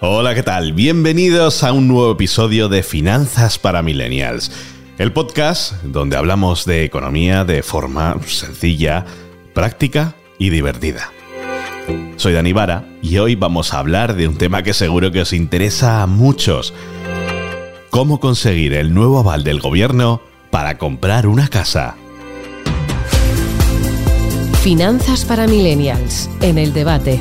Hola, ¿qué tal? Bienvenidos a un nuevo episodio de Finanzas para Millennials, el podcast donde hablamos de economía de forma sencilla, práctica y divertida. Soy Dani Vara y hoy vamos a hablar de un tema que seguro que os interesa a muchos. ¿Cómo conseguir el nuevo aval del gobierno para comprar una casa? Finanzas para Millennials, en el debate.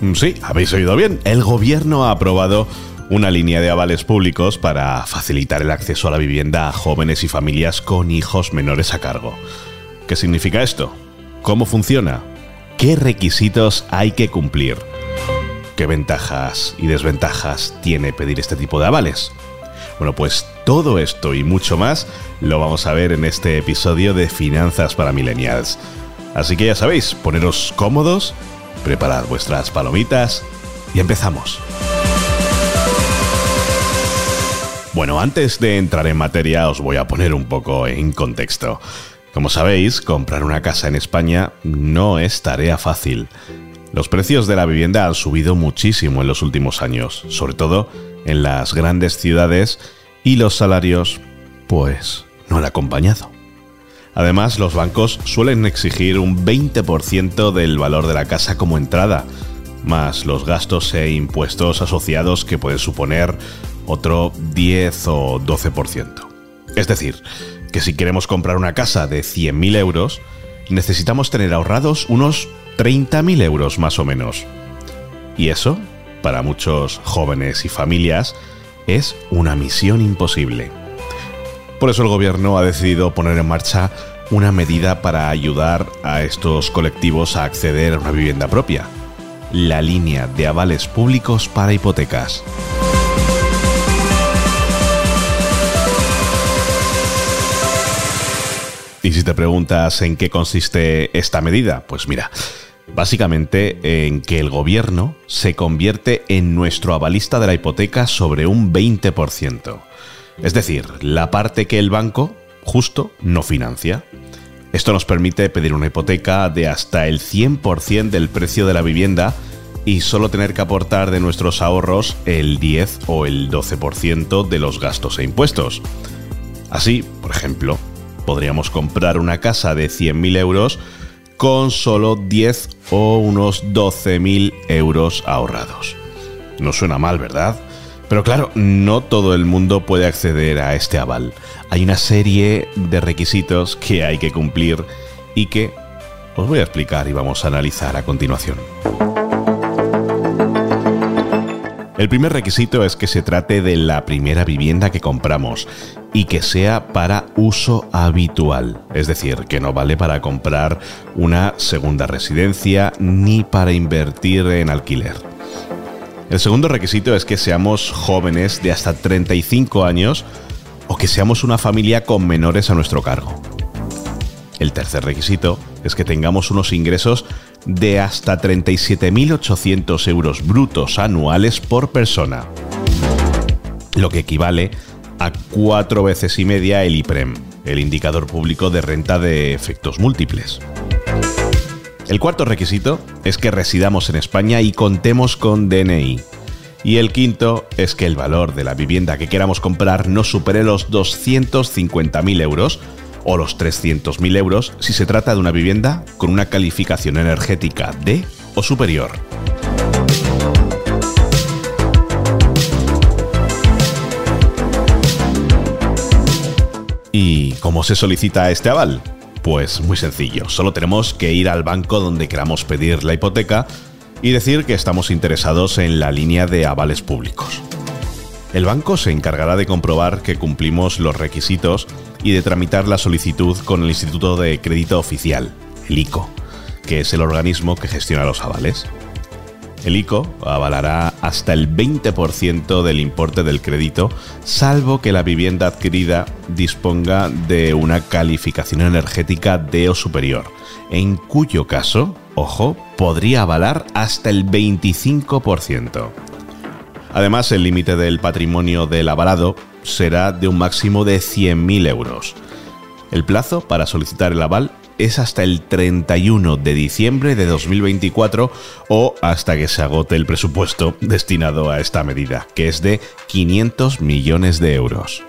Mm, sí, habéis oído bien. El gobierno ha aprobado una línea de avales públicos para facilitar el acceso a la vivienda a jóvenes y familias con hijos menores a cargo. ¿Qué significa esto? ¿Cómo funciona? ¿Qué requisitos hay que cumplir? ¿Qué ventajas y desventajas tiene pedir este tipo de avales? Bueno, pues todo esto y mucho más lo vamos a ver en este episodio de Finanzas para Millennials. Así que ya sabéis, poneros cómodos Preparad vuestras palomitas y empezamos. Bueno, antes de entrar en materia os voy a poner un poco en contexto. Como sabéis, comprar una casa en España no es tarea fácil. Los precios de la vivienda han subido muchísimo en los últimos años, sobre todo en las grandes ciudades, y los salarios, pues, no han acompañado. Además, los bancos suelen exigir un 20% del valor de la casa como entrada, más los gastos e impuestos asociados que pueden suponer otro 10 o 12%. Es decir, que si queremos comprar una casa de 100.000 euros, necesitamos tener ahorrados unos 30.000 euros más o menos. Y eso, para muchos jóvenes y familias, es una misión imposible. Por eso el gobierno ha decidido poner en marcha una medida para ayudar a estos colectivos a acceder a una vivienda propia, la línea de avales públicos para hipotecas. Y si te preguntas en qué consiste esta medida, pues mira, básicamente en que el gobierno se convierte en nuestro avalista de la hipoteca sobre un 20%. Es decir, la parte que el banco justo no financia. Esto nos permite pedir una hipoteca de hasta el 100% del precio de la vivienda y solo tener que aportar de nuestros ahorros el 10 o el 12% de los gastos e impuestos. Así, por ejemplo, podríamos comprar una casa de 100.000 euros con solo 10 o unos 12.000 euros ahorrados. No suena mal, ¿verdad? Pero claro, no todo el mundo puede acceder a este aval. Hay una serie de requisitos que hay que cumplir y que os voy a explicar y vamos a analizar a continuación. El primer requisito es que se trate de la primera vivienda que compramos y que sea para uso habitual, es decir, que no vale para comprar una segunda residencia ni para invertir en alquiler. El segundo requisito es que seamos jóvenes de hasta 35 años o que seamos una familia con menores a nuestro cargo. El tercer requisito es que tengamos unos ingresos de hasta 37.800 euros brutos anuales por persona, lo que equivale a cuatro veces y media el IPREM, el indicador público de renta de efectos múltiples. El cuarto requisito es que residamos en España y contemos con DNI. Y el quinto es que el valor de la vivienda que queramos comprar no supere los 250.000 euros o los 300.000 euros si se trata de una vivienda con una calificación energética D o superior. ¿Y cómo se solicita este aval? Pues muy sencillo, solo tenemos que ir al banco donde queramos pedir la hipoteca y decir que estamos interesados en la línea de avales públicos. El banco se encargará de comprobar que cumplimos los requisitos y de tramitar la solicitud con el Instituto de Crédito Oficial, el ICO, que es el organismo que gestiona los avales. El ICO avalará hasta el 20% del importe del crédito, salvo que la vivienda adquirida disponga de una calificación energética D o superior, en cuyo caso, ojo, podría avalar hasta el 25%. Además, el límite del patrimonio del avalado será de un máximo de 100.000 euros. El plazo para solicitar el aval es hasta el 31 de diciembre de 2024 o hasta que se agote el presupuesto destinado a esta medida, que es de 500 millones de euros.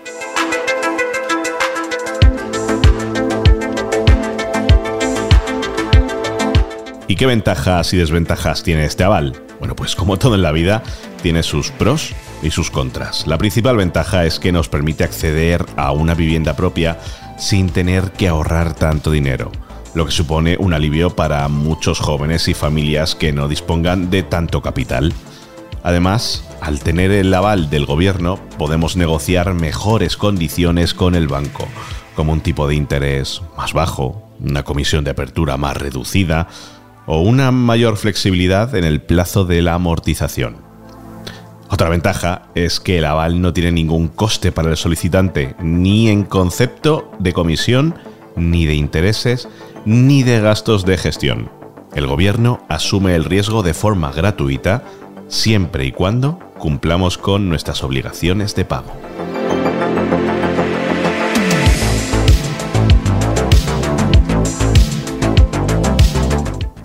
¿Y qué ventajas y desventajas tiene este aval? Bueno, pues como todo en la vida, tiene sus pros y sus contras. La principal ventaja es que nos permite acceder a una vivienda propia sin tener que ahorrar tanto dinero, lo que supone un alivio para muchos jóvenes y familias que no dispongan de tanto capital. Además, al tener el aval del gobierno, podemos negociar mejores condiciones con el banco, como un tipo de interés más bajo, una comisión de apertura más reducida o una mayor flexibilidad en el plazo de la amortización. Otra ventaja es que el aval no tiene ningún coste para el solicitante, ni en concepto de comisión, ni de intereses, ni de gastos de gestión. El gobierno asume el riesgo de forma gratuita siempre y cuando cumplamos con nuestras obligaciones de pago.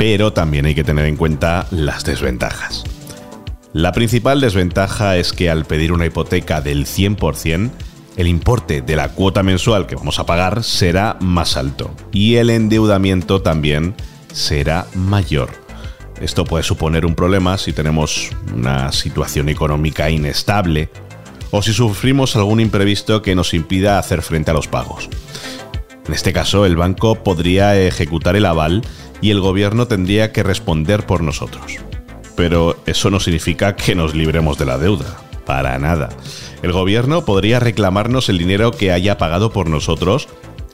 Pero también hay que tener en cuenta las desventajas. La principal desventaja es que al pedir una hipoteca del 100%, el importe de la cuota mensual que vamos a pagar será más alto y el endeudamiento también será mayor. Esto puede suponer un problema si tenemos una situación económica inestable o si sufrimos algún imprevisto que nos impida hacer frente a los pagos. En este caso, el banco podría ejecutar el aval y el gobierno tendría que responder por nosotros pero eso no significa que nos libremos de la deuda. Para nada. El gobierno podría reclamarnos el dinero que haya pagado por nosotros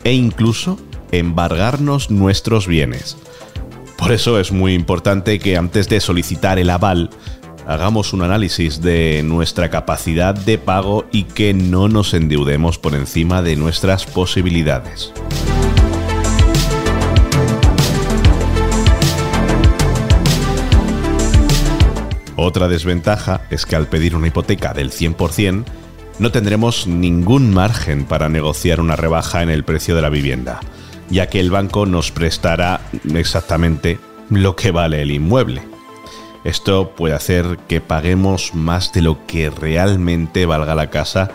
e incluso embargarnos nuestros bienes. Por eso es muy importante que antes de solicitar el aval, hagamos un análisis de nuestra capacidad de pago y que no nos endeudemos por encima de nuestras posibilidades. Otra desventaja es que al pedir una hipoteca del 100%, no tendremos ningún margen para negociar una rebaja en el precio de la vivienda, ya que el banco nos prestará exactamente lo que vale el inmueble. Esto puede hacer que paguemos más de lo que realmente valga la casa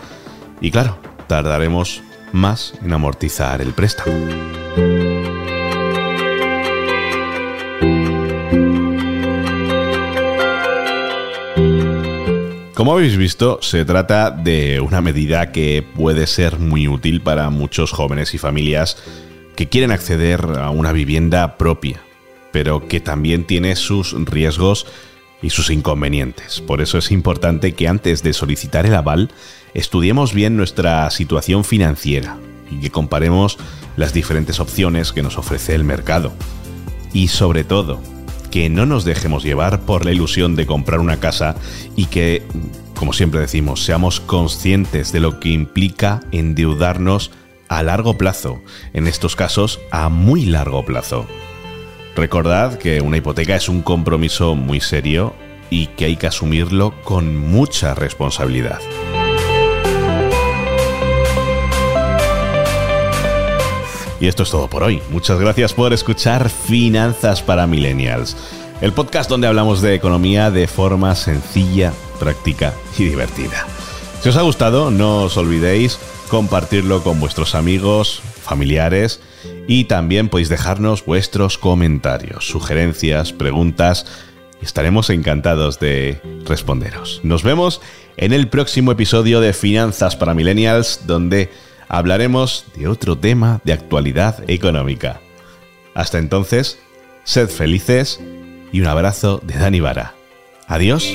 y claro, tardaremos más en amortizar el préstamo. Como habéis visto, se trata de una medida que puede ser muy útil para muchos jóvenes y familias que quieren acceder a una vivienda propia, pero que también tiene sus riesgos y sus inconvenientes. Por eso es importante que antes de solicitar el aval estudiemos bien nuestra situación financiera y que comparemos las diferentes opciones que nos ofrece el mercado. Y sobre todo, que no nos dejemos llevar por la ilusión de comprar una casa y que, como siempre decimos, seamos conscientes de lo que implica endeudarnos a largo plazo, en estos casos a muy largo plazo. Recordad que una hipoteca es un compromiso muy serio y que hay que asumirlo con mucha responsabilidad. Y esto es todo por hoy. Muchas gracias por escuchar Finanzas para Millennials, el podcast donde hablamos de economía de forma sencilla, práctica y divertida. Si os ha gustado, no os olvidéis compartirlo con vuestros amigos, familiares y también podéis dejarnos vuestros comentarios, sugerencias, preguntas estaremos encantados de responderos. Nos vemos en el próximo episodio de Finanzas para Millennials donde hablaremos de otro tema de actualidad económica. Hasta entonces, sed felices y un abrazo de Dani Vara. Adiós.